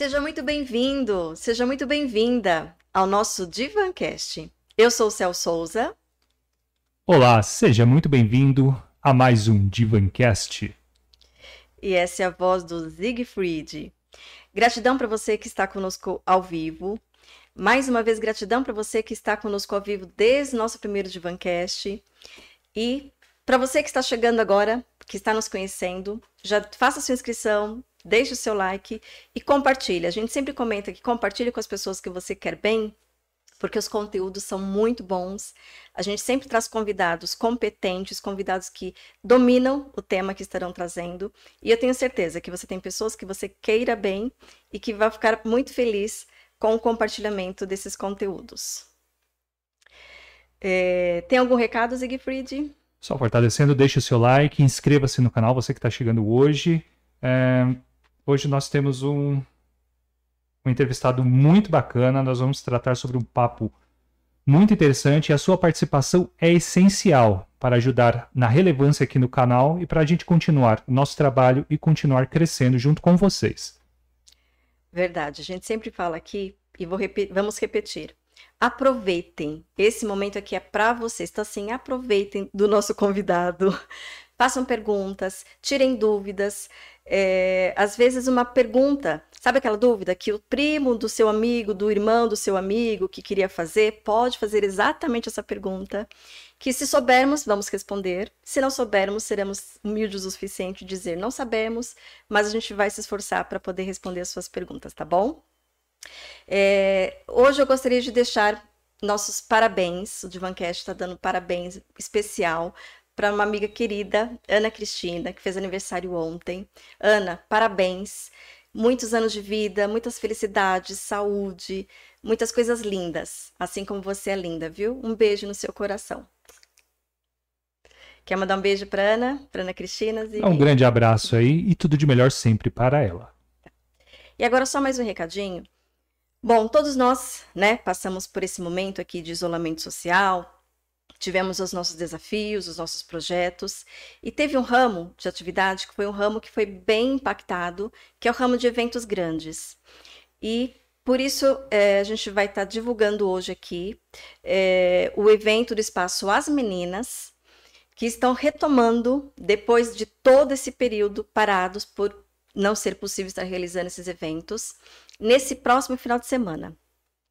Seja muito bem-vindo, seja muito bem-vinda ao nosso Divancast. Eu sou o Cel Souza. Olá, seja muito bem-vindo a mais um Divancast. E essa é a voz do Siegfried. Gratidão para você que está conosco ao vivo. Mais uma vez, gratidão para você que está conosco ao vivo desde o nosso primeiro Divancast. E para você que está chegando agora, que está nos conhecendo, já faça sua inscrição, deixe o seu like e compartilhe. A gente sempre comenta que compartilhe com as pessoas que você quer bem, porque os conteúdos são muito bons. A gente sempre traz convidados competentes, convidados que dominam o tema que estarão trazendo. E eu tenho certeza que você tem pessoas que você queira bem e que vai ficar muito feliz com o compartilhamento desses conteúdos. É, tem algum recado, Siegfried? Só fortalecendo, deixe o seu like, inscreva-se no canal, você que está chegando hoje. É, hoje nós temos um, um entrevistado muito bacana, nós vamos tratar sobre um papo muito interessante e a sua participação é essencial para ajudar na relevância aqui no canal e para a gente continuar o nosso trabalho e continuar crescendo junto com vocês. Verdade, a gente sempre fala aqui e rep vamos repetir aproveitem. Esse momento aqui é para vocês. Então, assim, aproveitem do nosso convidado. Façam perguntas, tirem dúvidas. É, às vezes, uma pergunta, sabe aquela dúvida que o primo do seu amigo, do irmão do seu amigo que queria fazer, pode fazer exatamente essa pergunta. Que se soubermos, vamos responder. Se não soubermos, seremos humildes o suficiente dizer não sabemos, mas a gente vai se esforçar para poder responder as suas perguntas, tá bom? É, hoje eu gostaria de deixar nossos parabéns. O Divancast está dando parabéns especial para uma amiga querida, Ana Cristina, que fez aniversário ontem. Ana, parabéns. Muitos anos de vida, muitas felicidades, saúde, muitas coisas lindas, assim como você é linda, viu? Um beijo no seu coração. Quer mandar um beijo para Ana, para Ana Cristina? E... Um grande abraço aí e tudo de melhor sempre para ela. E agora só mais um recadinho. Bom, todos nós, né, passamos por esse momento aqui de isolamento social, tivemos os nossos desafios, os nossos projetos, e teve um ramo de atividade que foi um ramo que foi bem impactado, que é o ramo de eventos grandes. E por isso é, a gente vai estar tá divulgando hoje aqui é, o evento do espaço As Meninas, que estão retomando depois de todo esse período parados por não ser possível estar realizando esses eventos nesse próximo final de semana.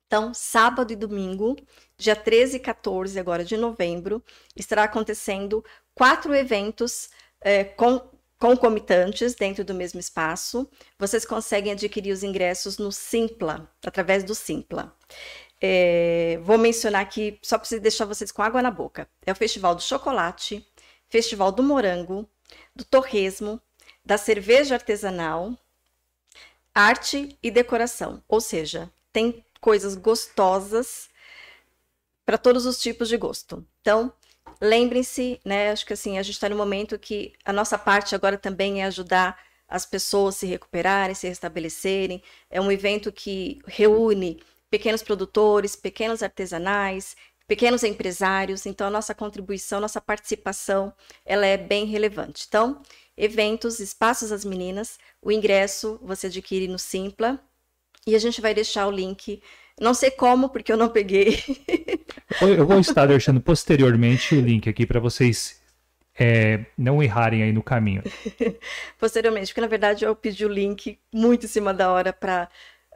Então, sábado e domingo, dia 13 e 14 agora de novembro, estará acontecendo quatro eventos é, com, concomitantes dentro do mesmo espaço. Vocês conseguem adquirir os ingressos no Simpla, através do Simpla. É, vou mencionar aqui, só para deixar vocês com água na boca. É o Festival do Chocolate, Festival do Morango, do Torresmo, da Cerveja Artesanal, arte e decoração, ou seja, tem coisas gostosas para todos os tipos de gosto. Então, lembrem-se, né? Acho que assim, a gente está no momento que a nossa parte agora também é ajudar as pessoas se recuperarem, se restabelecerem. É um evento que reúne pequenos produtores, pequenos artesanais, pequenos empresários. Então, a nossa contribuição, nossa participação, ela é bem relevante. Então, eventos, espaços às meninas. O ingresso você adquire no Simpla e a gente vai deixar o link. Não sei como, porque eu não peguei. eu vou estar deixando posteriormente o link aqui para vocês é, não errarem aí no caminho. posteriormente, porque na verdade eu pedi o link muito em cima da hora para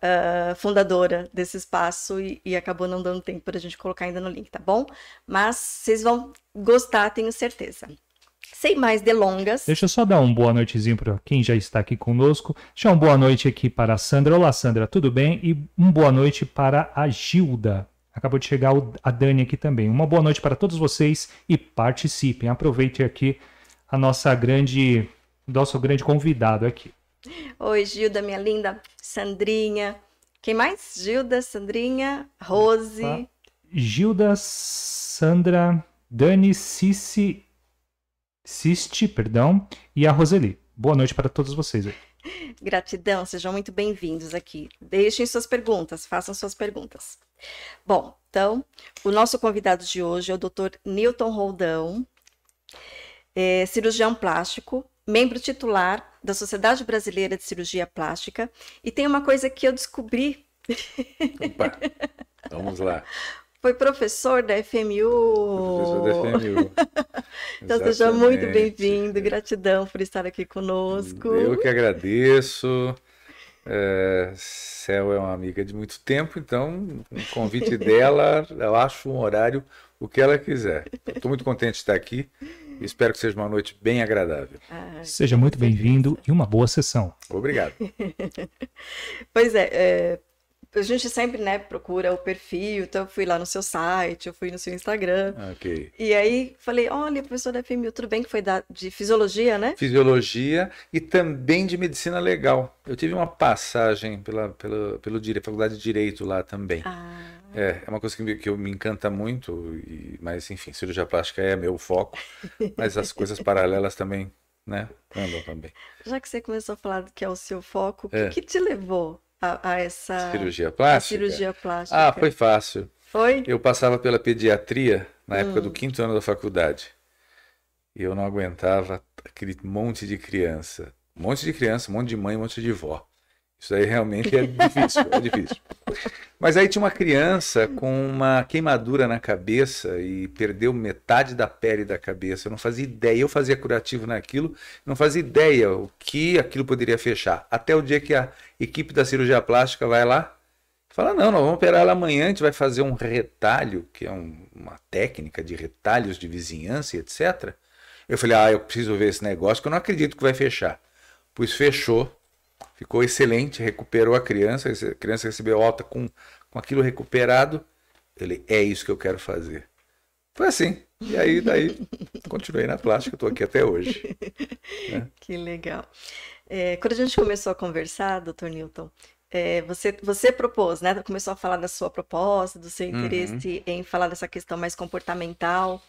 Uh, ah, fundadora desse espaço e, e, acabou não dando tempo para a gente colocar ainda no link, tá bom? Mas vocês vão gostar, tenho certeza. Sem mais delongas. Deixa eu só dar um boa noitezinho para quem já está aqui conosco. Deixa uma boa noite aqui para a Sandra. Olá, Sandra, tudo bem? E uma boa noite para a Gilda. Acabou de chegar a Dani aqui também. Uma boa noite para todos vocês e participem. Aproveite aqui a nossa grande, nosso grande convidado aqui. Oi, Gilda, minha linda. Sandrinha. Quem mais? Gilda, Sandrinha, Rose. Opa. Gilda, Sandra, Dani, Cici Ciste, perdão, e a Roseli. Boa noite para todos vocês aí. Gratidão, sejam muito bem-vindos aqui. Deixem suas perguntas, façam suas perguntas. Bom, então, o nosso convidado de hoje é o Dr. Newton Roldão, é, cirurgião plástico, membro titular da Sociedade Brasileira de Cirurgia Plástica. E tem uma coisa que eu descobri. Opa, vamos lá. Foi professor da FMU. Professor da FMU. então seja muito bem-vindo. Gratidão por estar aqui conosco. Eu que agradeço. É, Cel é uma amiga de muito tempo, então o convite dela, eu acho um horário o que ela quiser. Estou muito contente de estar aqui. Espero que seja uma noite bem agradável. Ah, Seja muito bem-vindo e uma boa sessão. Obrigado. pois é, é, a gente sempre, né, procura o perfil, então eu fui lá no seu site, eu fui no seu Instagram. Ok. E aí falei, olha, professor da FMU, tudo bem que foi da, de fisiologia, né? Fisiologia e também de medicina legal. Eu tive uma passagem pela, pela, pelo direito, faculdade de Direito lá também. Ah. É, é uma coisa que, me, que eu me encanta muito, e, mas enfim, cirurgia plástica é meu foco, mas as coisas paralelas também, né, andam também. Já que você começou a falar que é o seu foco, o é. que, que te levou a, a essa cirurgia plástica? cirurgia plástica? Ah, foi fácil. Foi? Eu passava pela pediatria na época hum. do quinto ano da faculdade. E eu não aguentava aquele monte de criança. Um monte de criança, um monte de mãe, um monte de vó. Isso aí realmente é difícil, é difícil. Mas aí tinha uma criança com uma queimadura na cabeça e perdeu metade da pele da cabeça. Eu não fazia ideia. Eu fazia curativo naquilo, não fazia ideia o que aquilo poderia fechar. Até o dia que a equipe da cirurgia plástica vai lá fala: não, nós vamos operar ela amanhã, a gente vai fazer um retalho, que é um, uma técnica de retalhos de vizinhança, etc. Eu falei: ah, eu preciso ver esse negócio, que eu não acredito que vai fechar. Pois fechou ficou excelente, recuperou a criança, a criança recebeu alta com, com aquilo recuperado. Ele, é isso que eu quero fazer. Foi assim. E aí, daí, continuei na plástica, estou aqui até hoje. Né? Que legal. É, quando a gente começou a conversar, doutor Newton, é, você, você propôs, né? Começou a falar da sua proposta, do seu interesse uhum. em falar dessa questão mais comportamental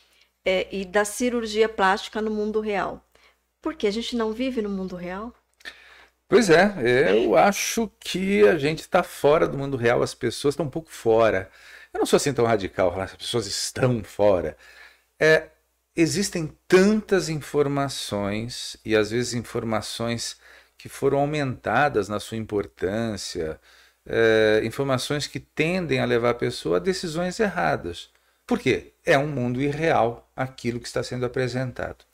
é, e da cirurgia plástica no mundo real. Porque a gente não vive no mundo real? Pois é, eu acho que a gente está fora do mundo real, as pessoas estão um pouco fora. Eu não sou assim tão radical, as pessoas estão fora. É, existem tantas informações e às vezes informações que foram aumentadas na sua importância, é, informações que tendem a levar a pessoa a decisões erradas. Por quê? É um mundo irreal aquilo que está sendo apresentado.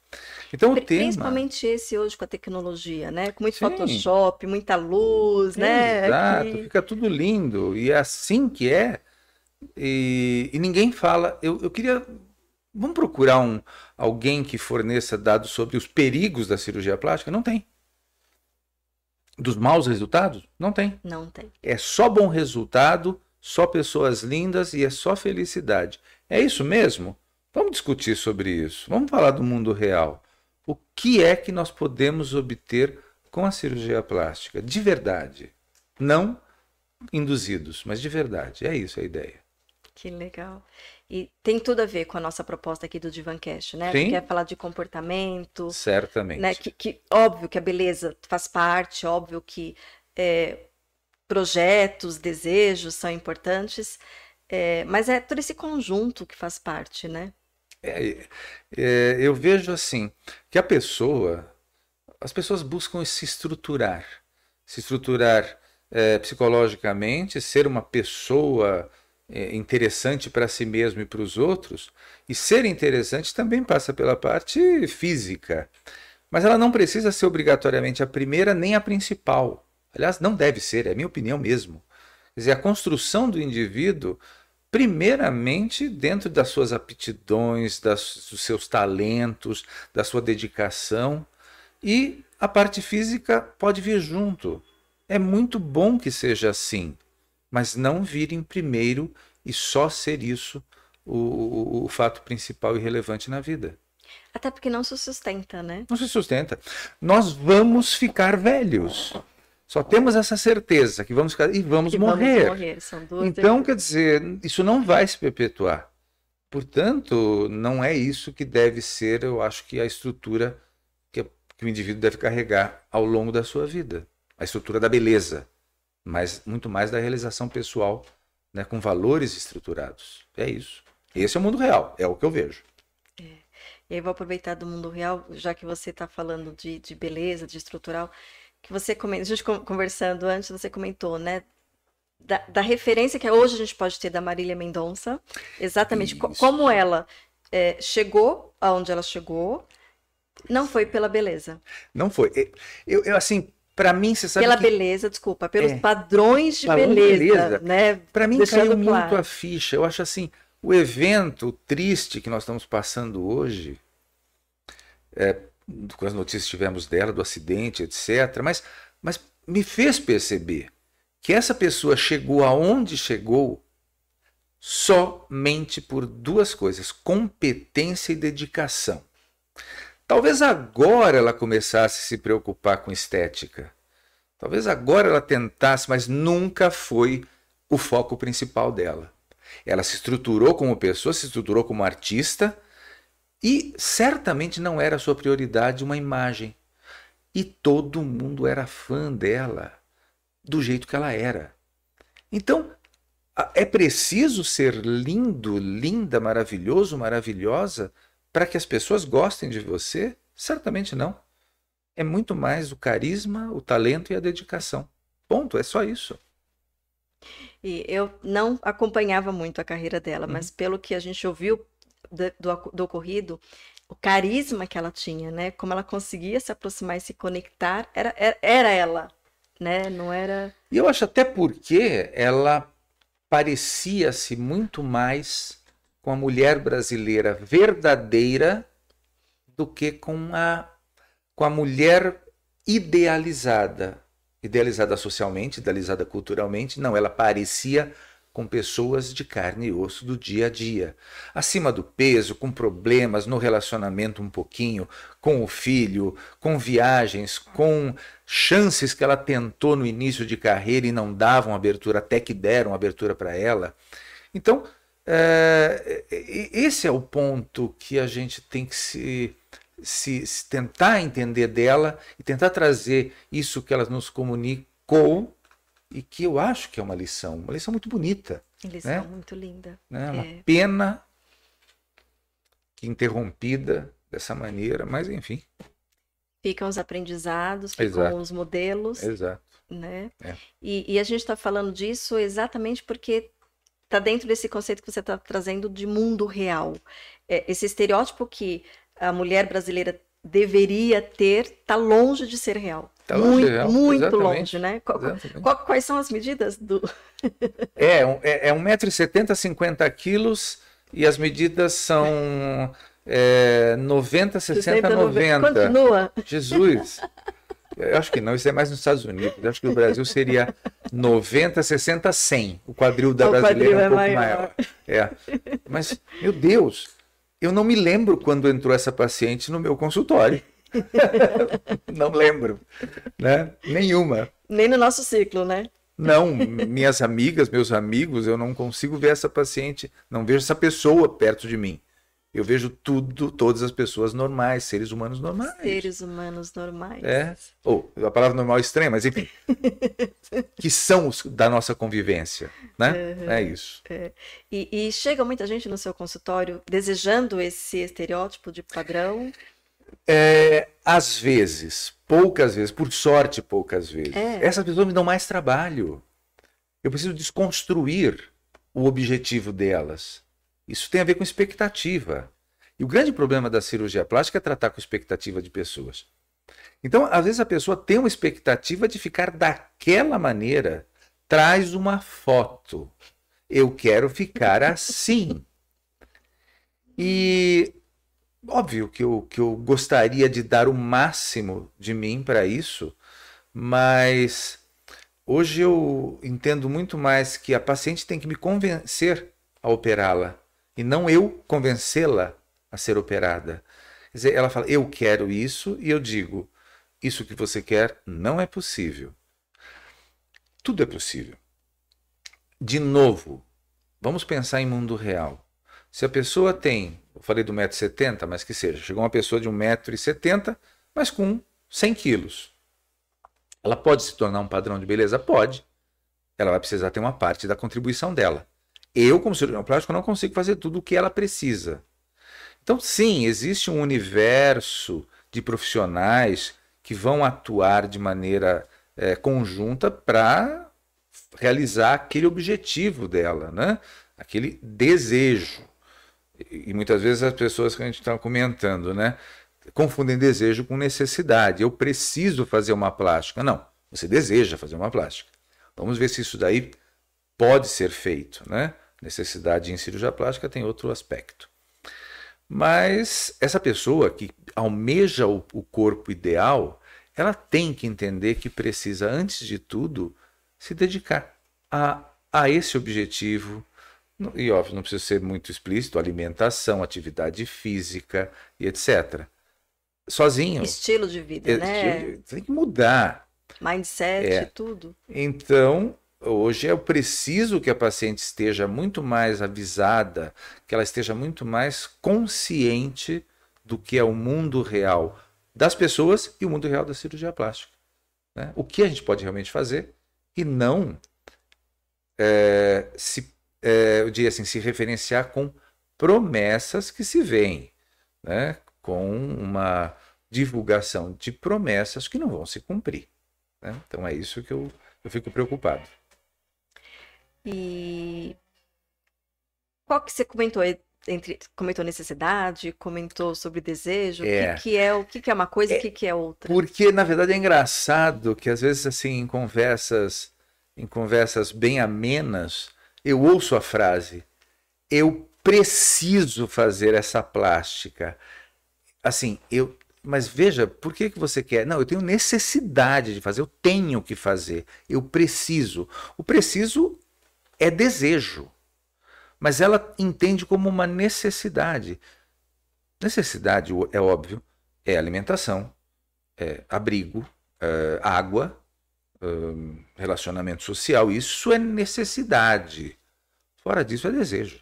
Então o tema... Principalmente esse hoje com a tecnologia, né? Com muito Sim. Photoshop, muita luz, né? Exato, fica tudo lindo. E é assim que é. E, e ninguém fala. Eu, eu queria. Vamos procurar um, alguém que forneça dados sobre os perigos da cirurgia plástica? Não tem. Dos maus resultados? Não tem. Não tem. É só bom resultado, só pessoas lindas e é só felicidade. É isso mesmo? Vamos discutir sobre isso. Vamos falar do mundo real. O que é que nós podemos obter com a cirurgia plástica? De verdade. Não induzidos, mas de verdade. É isso a ideia. Que legal. E tem tudo a ver com a nossa proposta aqui do Divancast, né? Sim. Quer falar de comportamento. Certamente. Né? Que, que, óbvio que a beleza faz parte, óbvio que é, projetos, desejos são importantes, é, mas é todo esse conjunto que faz parte, né? É, é, eu vejo assim que a pessoa, as pessoas buscam se estruturar, se estruturar é, psicologicamente, ser uma pessoa é, interessante para si mesmo e para os outros, e ser interessante também passa pela parte física. Mas ela não precisa ser obrigatoriamente a primeira nem a principal. Aliás, não deve ser, é a minha opinião mesmo. Quer dizer, a construção do indivíduo primeiramente dentro das suas aptidões, das, dos seus talentos, da sua dedicação. E a parte física pode vir junto. É muito bom que seja assim, mas não vir em primeiro e só ser isso o, o, o fato principal e relevante na vida. Até porque não se sustenta, né? Não se sustenta. Nós vamos ficar velhos. Só temos essa certeza que vamos ficar e vamos que morrer. Vamos morrer. então, quer dizer, isso não vai se perpetuar. Portanto, não é isso que deve ser, eu acho que a estrutura que, que o indivíduo deve carregar ao longo da sua vida. A estrutura da beleza, mas muito mais da realização pessoal, né, com valores estruturados. É isso. Esse é o mundo real, é o que eu vejo. E aí vou aproveitar do mundo real, já que você está falando de, de beleza, de estrutural, que você comenta, a gente conversando antes, você comentou, né? Da, da, referência que hoje a gente pode ter da Marília Mendonça, exatamente co como ela é, chegou aonde ela chegou, não foi pela beleza. Não foi. Eu, eu assim, para mim, você sabe Pela que... beleza, desculpa, pelos é. padrões de beleza, beleza, né? Para mim Deixando caiu claro. muito a ficha. Eu acho assim, o evento triste que nós estamos passando hoje, é, com as notícias que tivemos dela, do acidente, etc., mas, mas me fez perceber que essa pessoa chegou aonde chegou somente por duas coisas: competência e dedicação. Talvez agora ela começasse a se preocupar com estética. Talvez agora ela tentasse, mas nunca foi o foco principal dela. Ela se estruturou como pessoa, se estruturou como artista e certamente não era a sua prioridade uma imagem. E todo mundo era fã dela, do jeito que ela era. Então, é preciso ser lindo, linda, maravilhoso, maravilhosa para que as pessoas gostem de você? Certamente não. É muito mais o carisma, o talento e a dedicação. Ponto, é só isso. E eu não acompanhava muito a carreira dela, uhum. mas pelo que a gente ouviu do, do, do, ocorrido, o carisma que ela tinha, né? Como ela conseguia se aproximar e se conectar, era, era, era ela, né? Não era. E eu acho até porque ela parecia-se muito mais com a mulher brasileira verdadeira do que com a, com a mulher idealizada. Idealizada socialmente, idealizada culturalmente. Não, ela parecia com pessoas de carne e osso do dia a dia, acima do peso, com problemas no relacionamento um pouquinho, com o filho, com viagens, com chances que ela tentou no início de carreira e não davam abertura, até que deram abertura para ela. Então, é, esse é o ponto que a gente tem que se, se, se, tentar entender dela e tentar trazer isso que ela nos comunicou e que eu acho que é uma lição, uma lição muito bonita. Lição né? muito linda. Né? Uma é. pena que interrompida dessa maneira, mas enfim. Ficam os aprendizados, ficam Exato. os modelos. Exato. Né? É. E, e a gente está falando disso exatamente porque está dentro desse conceito que você está trazendo de mundo real. É, esse estereótipo que a mulher brasileira deveria ter está longe de ser real. Tá muito, real. muito Exatamente. longe, né? Qual, qual, quais são as medidas do. é, é, é 1,70m, 50 quilos e as medidas são é, 90, 60, 60 90. Continua. Jesus. Eu acho que não, isso é mais nos Estados Unidos. Eu acho que o Brasil seria 90, 60, 100. O quadril da o brasileira é um pouco maior. maior. É. Mas, meu Deus, eu não me lembro quando entrou essa paciente no meu consultório. não lembro, né? Nenhuma. Nem no nosso ciclo, né? Não, minhas amigas, meus amigos, eu não consigo ver essa paciente, não vejo essa pessoa perto de mim. Eu vejo tudo, todas as pessoas normais, seres humanos normais. Seres humanos normais. É. Ou a palavra normal é estranha, mas enfim. que são os da nossa convivência, né? Uhum. É isso. É. E, e, chega muita gente no seu consultório desejando esse estereótipo de padrão? É, às vezes, poucas vezes, por sorte, poucas vezes. É. Essas pessoas me dão mais trabalho. Eu preciso desconstruir o objetivo delas. Isso tem a ver com expectativa. E o grande problema da cirurgia plástica é tratar com expectativa de pessoas. Então, às vezes a pessoa tem uma expectativa de ficar daquela maneira, traz uma foto. Eu quero ficar assim. E óbvio que eu, que eu gostaria de dar o máximo de mim para isso, mas hoje eu entendo muito mais que a paciente tem que me convencer a operá-la e não eu convencê-la a ser operada. Quer dizer, ela fala, eu quero isso, e eu digo, isso que você quer não é possível. Tudo é possível. De novo, vamos pensar em mundo real. Se a pessoa tem, eu falei do 1,70m, mas que seja, chegou uma pessoa de 1,70m, mas com 100 quilos. Ela pode se tornar um padrão de beleza? Pode. Ela vai precisar ter uma parte da contribuição dela. Eu, como cirurgião plástico, não consigo fazer tudo o que ela precisa. Então, sim, existe um universo de profissionais que vão atuar de maneira é, conjunta para realizar aquele objetivo dela, né? aquele desejo. E, e muitas vezes as pessoas que a gente está comentando, né? confundem desejo com necessidade. Eu preciso fazer uma plástica. Não, você deseja fazer uma plástica. Vamos ver se isso daí pode ser feito. Né? Necessidade em cirurgia plástica tem outro aspecto. Mas essa pessoa que almeja o, o corpo ideal, ela tem que entender que precisa, antes de tudo, se dedicar a, a esse objetivo. E óbvio, não precisa ser muito explícito: alimentação, atividade física e etc. Sozinho. Estilo de vida, né? Tem que mudar. Mindset, é. tudo. Então, Hoje é preciso que a paciente esteja muito mais avisada, que ela esteja muito mais consciente do que é o mundo real das pessoas e o mundo real da cirurgia plástica. Né? O que a gente pode realmente fazer e não é, se, é, eu diria assim, se referenciar com promessas que se veem, né? com uma divulgação de promessas que não vão se cumprir. Né? Então é isso que eu, eu fico preocupado. E qual que você comentou entre comentou necessidade, comentou sobre desejo, é. o que, que é o que, que é uma coisa e é, o que, que é outra? Porque na verdade é engraçado que às vezes assim em conversas em conversas bem amenas eu ouço a frase eu preciso fazer essa plástica assim eu mas veja, por que, que você quer? Não, eu tenho necessidade de fazer, eu tenho que fazer, eu preciso. O preciso é desejo, mas ela entende como uma necessidade. Necessidade, é óbvio, é alimentação, é abrigo, é água, é relacionamento social. Isso é necessidade. Fora disso, é desejo.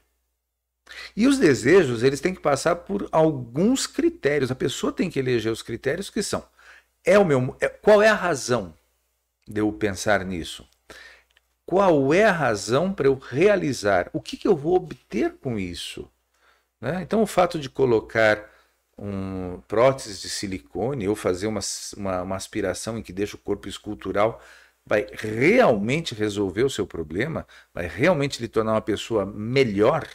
E os desejos, eles têm que passar por alguns critérios. A pessoa tem que eleger os critérios que são: é o meu, é, qual é a razão de eu pensar nisso? Qual é a razão para eu realizar? O que, que eu vou obter com isso? Né? Então, o fato de colocar um prótese de silicone ou fazer uma, uma, uma, aspiração em que deixa o corpo escultural vai realmente resolver o seu problema? Vai realmente lhe tornar uma pessoa melhor?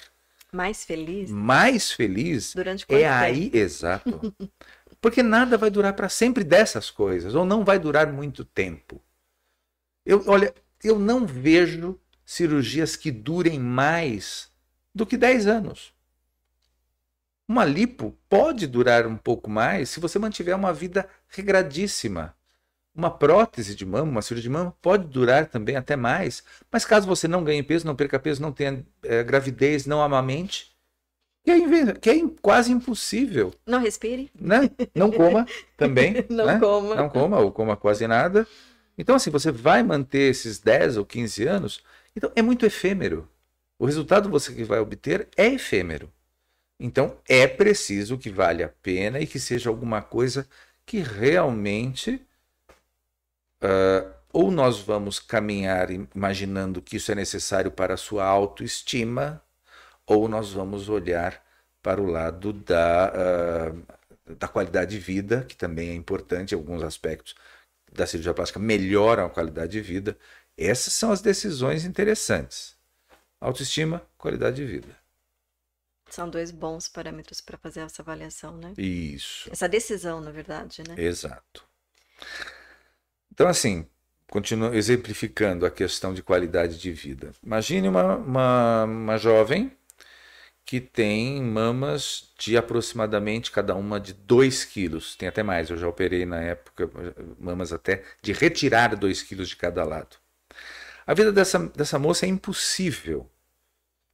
Mais feliz? Mais feliz? Durante quanto É tempo? aí, exato. Porque nada vai durar para sempre dessas coisas, ou não vai durar muito tempo. Eu, olha, eu não vejo cirurgias que durem mais do que 10 anos. Uma lipo pode durar um pouco mais se você mantiver uma vida regradíssima. Uma prótese de mama, uma cirurgia de mama, pode durar também até mais. Mas caso você não ganhe peso, não perca peso, não tenha é, gravidez, não amamente, que é, que é quase impossível. Não respire. Né? Não coma também. não né? coma. Não coma ou coma quase nada. Então, assim, você vai manter esses 10 ou 15 anos, então é muito efêmero. O resultado você que vai obter é efêmero. Então, é preciso que vale a pena e que seja alguma coisa que realmente. Uh, ou nós vamos caminhar imaginando que isso é necessário para a sua autoestima, ou nós vamos olhar para o lado da, uh, da qualidade de vida, que também é importante em alguns aspectos, da cirurgia plástica melhoram a qualidade de vida. Essas são as decisões interessantes. Autoestima, qualidade de vida. São dois bons parâmetros para fazer essa avaliação, né? Isso. Essa decisão, na verdade, né? Exato. Então, assim, continuo exemplificando a questão de qualidade de vida. Imagine uma, uma, uma jovem que tem mamas de aproximadamente cada uma de 2 quilos. Tem até mais, eu já operei na época mamas até de retirar 2 quilos de cada lado. A vida dessa, dessa moça é impossível.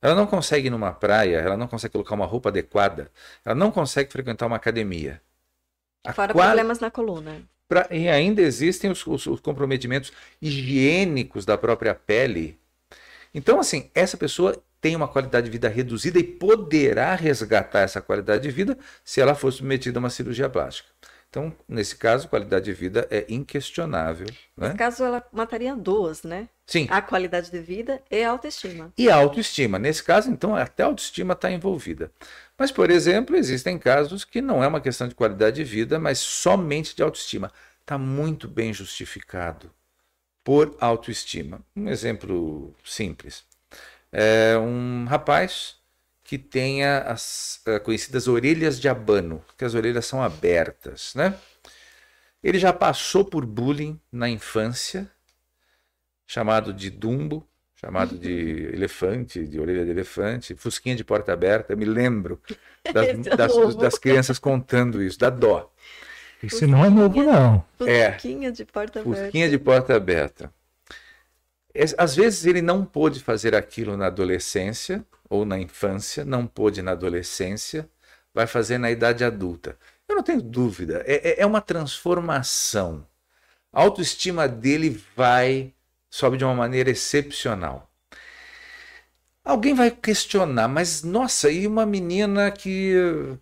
Ela não consegue ir numa praia, ela não consegue colocar uma roupa adequada, ela não consegue frequentar uma academia. A Fora qual... problemas na coluna. Pra... E ainda existem os, os, os comprometimentos higiênicos da própria pele. Então, assim, essa pessoa tem uma qualidade de vida reduzida e poderá resgatar essa qualidade de vida se ela for submetida a uma cirurgia plástica. Então, nesse caso, qualidade de vida é inquestionável. Né? Nesse caso, ela mataria duas, né? Sim. A qualidade de vida e a autoestima. E a autoestima. Nesse caso, então, até a autoestima está envolvida. Mas, por exemplo, existem casos que não é uma questão de qualidade de vida, mas somente de autoestima. Está muito bem justificado por autoestima. Um exemplo simples. É um rapaz que tenha as uh, conhecidas orelhas de abano, que as orelhas são abertas, né? Ele já passou por bullying na infância, chamado de Dumbo, chamado de elefante, de orelha de elefante, fusquinha de porta aberta. Eu me lembro das, é das, das crianças contando isso, da dó. Isso não é novo, não. É. Fusquinha de porta aberta. Fusquinha de porta aberta. Es- Às vezes ele não pôde fazer aquilo na adolescência ou na infância, não pôde na adolescência, vai fazer na idade adulta. Eu não tenho dúvida, é, é- é uma transformação. A autoestima dele vai, sobe de uma maneira excepcional. Alguém vai questionar, mas nossa, e uma menina que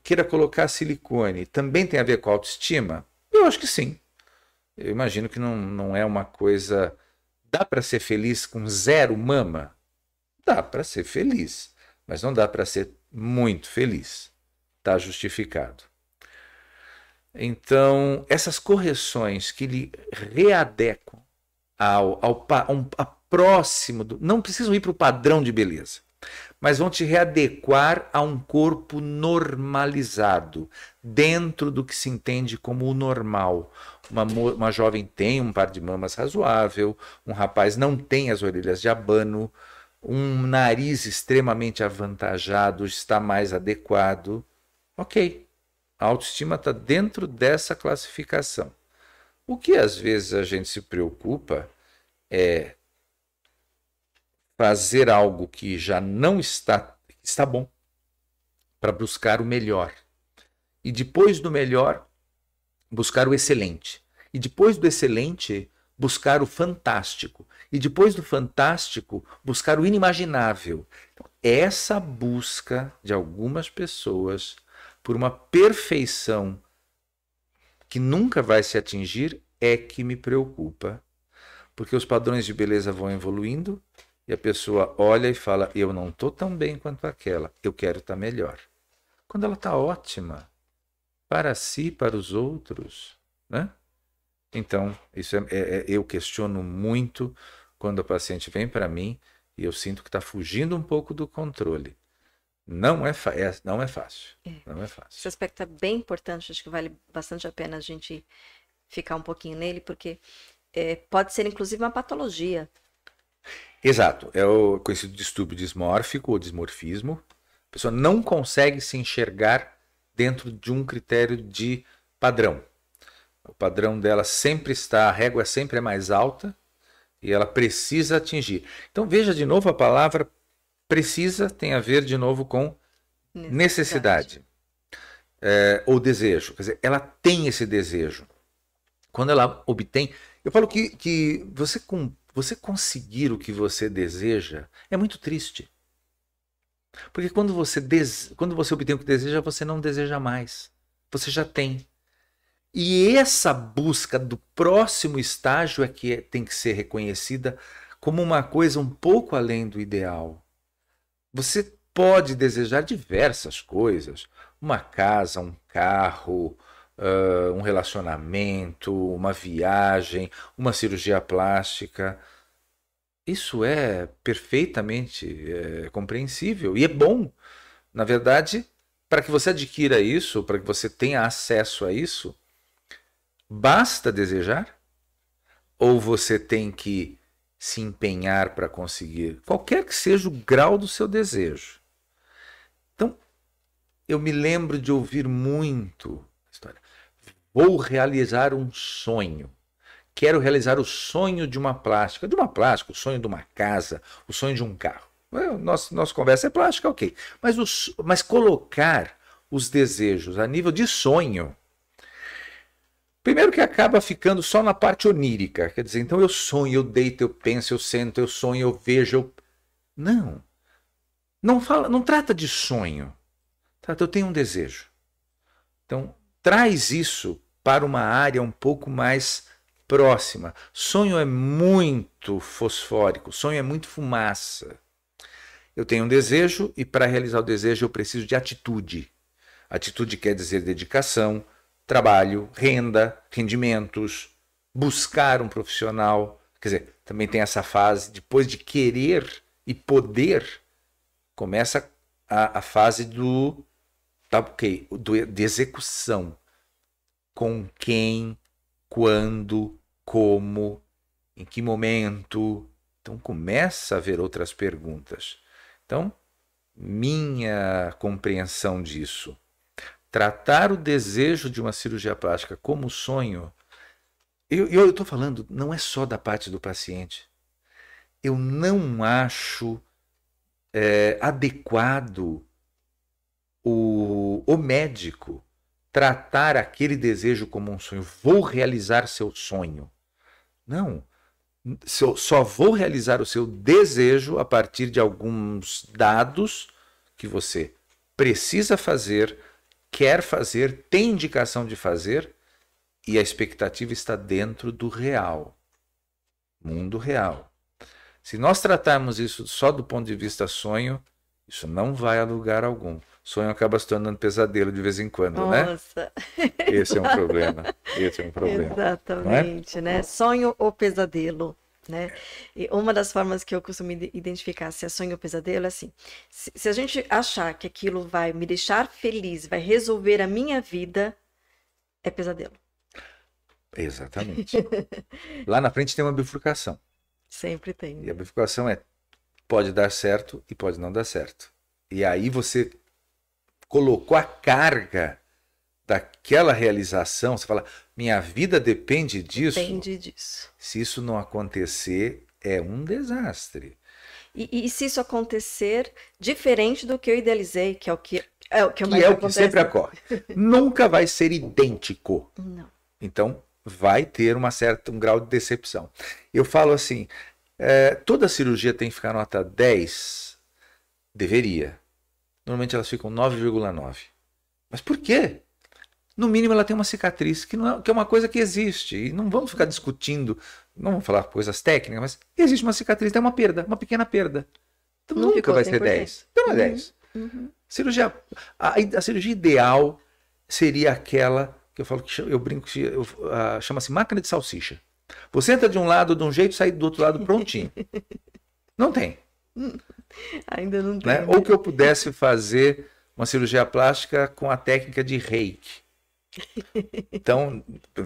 queira colocar silicone também tem a ver com autoestima? Eu acho que sim. Eu imagino que não, não é uma coisa. Dá para ser feliz com zero mama? Dá para ser feliz, mas não dá para ser muito feliz. Está justificado. Então, essas correções que lhe readequam ao, ao, um- a próximo, do, não precisam ir para o padrão de beleza, mas vão te readequar a um corpo normalizado, dentro do que se entende como o normal. Uma, uma jovem tem um par de mamas razoável, um rapaz não tem as orelhas de abano, um nariz extremamente avantajado está mais adequado. Ok, a autoestima está dentro dessa classificação. O que às vezes a gente se preocupa é fazer algo que já não está está bom para buscar o melhor. E depois do melhor, buscar o excelente. E depois do excelente, buscar o fantástico. E depois do fantástico, buscar o inimaginável. Então, essa busca de algumas pessoas por uma perfeição que nunca vai se atingir é que me preocupa. Porque os padrões de beleza vão evoluindo e a pessoa olha e fala: Eu não estou tão bem quanto aquela, eu quero estar melhor. Quando ela está ótima, para si, para os outros, né? Então, isso é, é- é- eu questiono muito quando a paciente vem para mim e eu sinto que está fugindo um pouco do controle. Não é, é- não é fácil. É. Não é Esse fácil. aspecto é bem importante, acho que vale bastante a pena a gente ficar um pouquinho nele, porque é, pode ser inclusive uma patologia. Exato. É o conhecido distúrbio dismórfico ou dismorfismo. A pessoa não consegue se enxergar dentro de um critério de padrão. O padrão dela sempre está, a régua sempre é mais alta e ela precisa atingir. Então veja de novo a palavra precisa tem a ver de novo com necessidade é, ou desejo. Quer dizer, ela tem esse desejo. Quando ela obtém. Eu falo que, que você, com, você conseguir o que você deseja é muito triste. Porque quando você, des, quando você obtém o que deseja, você não deseja mais. Você já tem. E essa busca do próximo estágio é que é- tem que ser reconhecida como uma coisa um pouco além do ideal. Você pode desejar diversas coisas: uma casa, um carro, ah, um relacionamento, uma viagem, uma cirurgia plástica. Isso é perfeitamente eh, compreensível e é bom. Na verdade, para que você adquira isso, para que você tenha acesso a isso, basta desejar? Ou você tem que se empenhar para conseguir, qualquer que seja o grau do seu desejo? Então, eu me lembro de ouvir muito a história. Vou realizar um sonho. Quero realizar o sonho de uma plástica, de uma plástica, o sonho de uma casa, o sonho de um carro. Well, nossa, nossa conversa é plástica, ok. Mas, os, mas colocar os desejos a nível de sonho, primeiro que acaba ficando só na parte onírica. Quer dizer, então eu sonho, eu deito, eu penso, eu sento, eu sonho, eu vejo. Eu... Não. Não, fala, não trata de sonho. Trata, eu tenho um desejo. Então, traz isso para uma área um pouco mais próxima. Sonho é muito fosfórico, sonho é muito fumaça. Eu tenho um desejo e para realizar o desejo eu preciso de atitude. Atitude quer dizer dedicação, trabalho, renda, rendimentos, buscar um profissional. Quer dizer, também tem essa fase, depois de querer e poder, começa a, a fase do, tá, okay, do, de execução. Com quem, quando, como, em que momento. Então começa a haver outras perguntas. Então, minha compreensão disso, tratar o desejo de uma cirurgia plástica como sonho, eu estou falando, não é só da parte do paciente. Eu não acho é, adequado o, o médico tratar aquele desejo como um sonho. Vou realizar seu sonho. Não. Só vou realizar o seu desejo a partir de alguns dados que você precisa fazer, quer fazer, tem indicação de fazer e a expectativa está dentro do real. Mundo real. Se nós tratarmos isso só do ponto de vista sonho, isso não vai a lugar algum sonho acaba se tornando pesadelo de vez em quando, Nossa. né? Nossa. Esse é um problema. Esse é um problema. É? Exatamente, é? né? Sonho ou pesadelo. Né? E uma das formas que eu costumo identificar se é sonho ou pesadelo é assim: se, se, a gente achar que aquilo vai me deixar feliz, vai resolver a minha vida, é pesadelo. Exatamente. Lá na frente tem uma bifurcação. Sempre tem. E a bifurcação é pode dar certo e pode não dar certo. E aí você colocou a carga daquela realização, você fala, minha vida depende disso. Depende disso. Se isso não acontecer, é um desastre. E, e se isso acontecer diferente do que eu idealizei, que é o que é o que, que, é o que sempre ocorre. Nunca vai ser idêntico. Não. Então, vai ter uma certa, um grau de decepção. Eu falo assim, é, toda cirurgia tem que ficar nota 10? Deveria normalmente elas ficam 9,9. Mas por quê? No mínimo ela tem uma cicatriz, que, não é, que é uma coisa que existe. E não vamos ficar discutindo, não vamos falar coisas técnicas, mas existe uma cicatriz, tem uma perda, uma pequena perda. Então não nunca vai 100%. ser 10. Então não é 10. Uhum. Uhum. Cirurgia, a, a, cirurgia ideal seria aquela que eu falo que eu brinco que uh, chama-se máquina de salsicha. Você entra de um lado de um jeito, sai do outro lado prontinho. não tem. Ainda não tem. Né? Ou que eu pudesse fazer uma cirurgia plástica com a técnica de reiki. Então,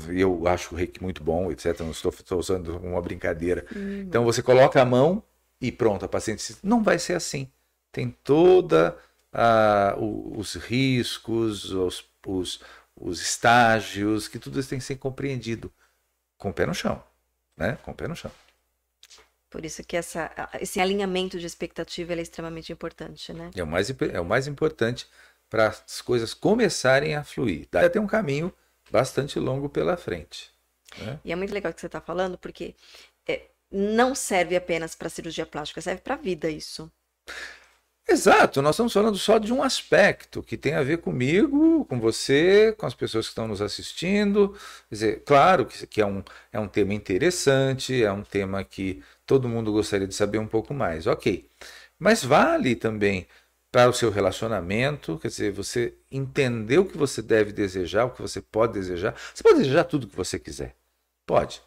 eu acho o reiki muito bom, etc. Não estou, estou usando uma brincadeira. Hum. Então, você coloca a mão e pronto, a paciente não vai ser assim. Tem toda a, os riscos, os, os, os estágios, que tudo isso tem que ser compreendido com o pé no chão, né? Com o pé no chão. Por isso que essa, esse alinhamento de expectativa é extremamente importante, né? É o mais, é o mais importante para as coisas começarem a fluir. Dá até um caminho bastante longo pela frente. Né? E é muito legal que você está falando, porque é, não serve apenas para cirurgia plástica, serve para a vida isso. Exato, nós estamos falando só de um aspecto que tem a ver comigo, com você, com as pessoas que estão nos assistindo. Quer dizer, claro que, que é, um, é um tema interessante, é um tema que todo mundo gostaria de saber um pouco mais, ok. Mas vale também para o seu relacionamento, quer dizer, você entender o que você deve desejar, o que você pode desejar. Você pode desejar tudo que você quiser. Pode.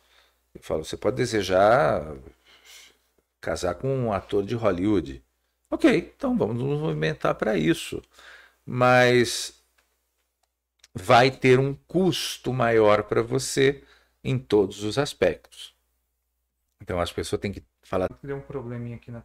Eu falo, você pode desejar casar com um ator de Hollywood. Ok, então vamos nos movimentar para isso. Mas vai ter um custo maior para você em todos os aspectos. Então as pessoas têm que falar. Deu um probleminha aqui na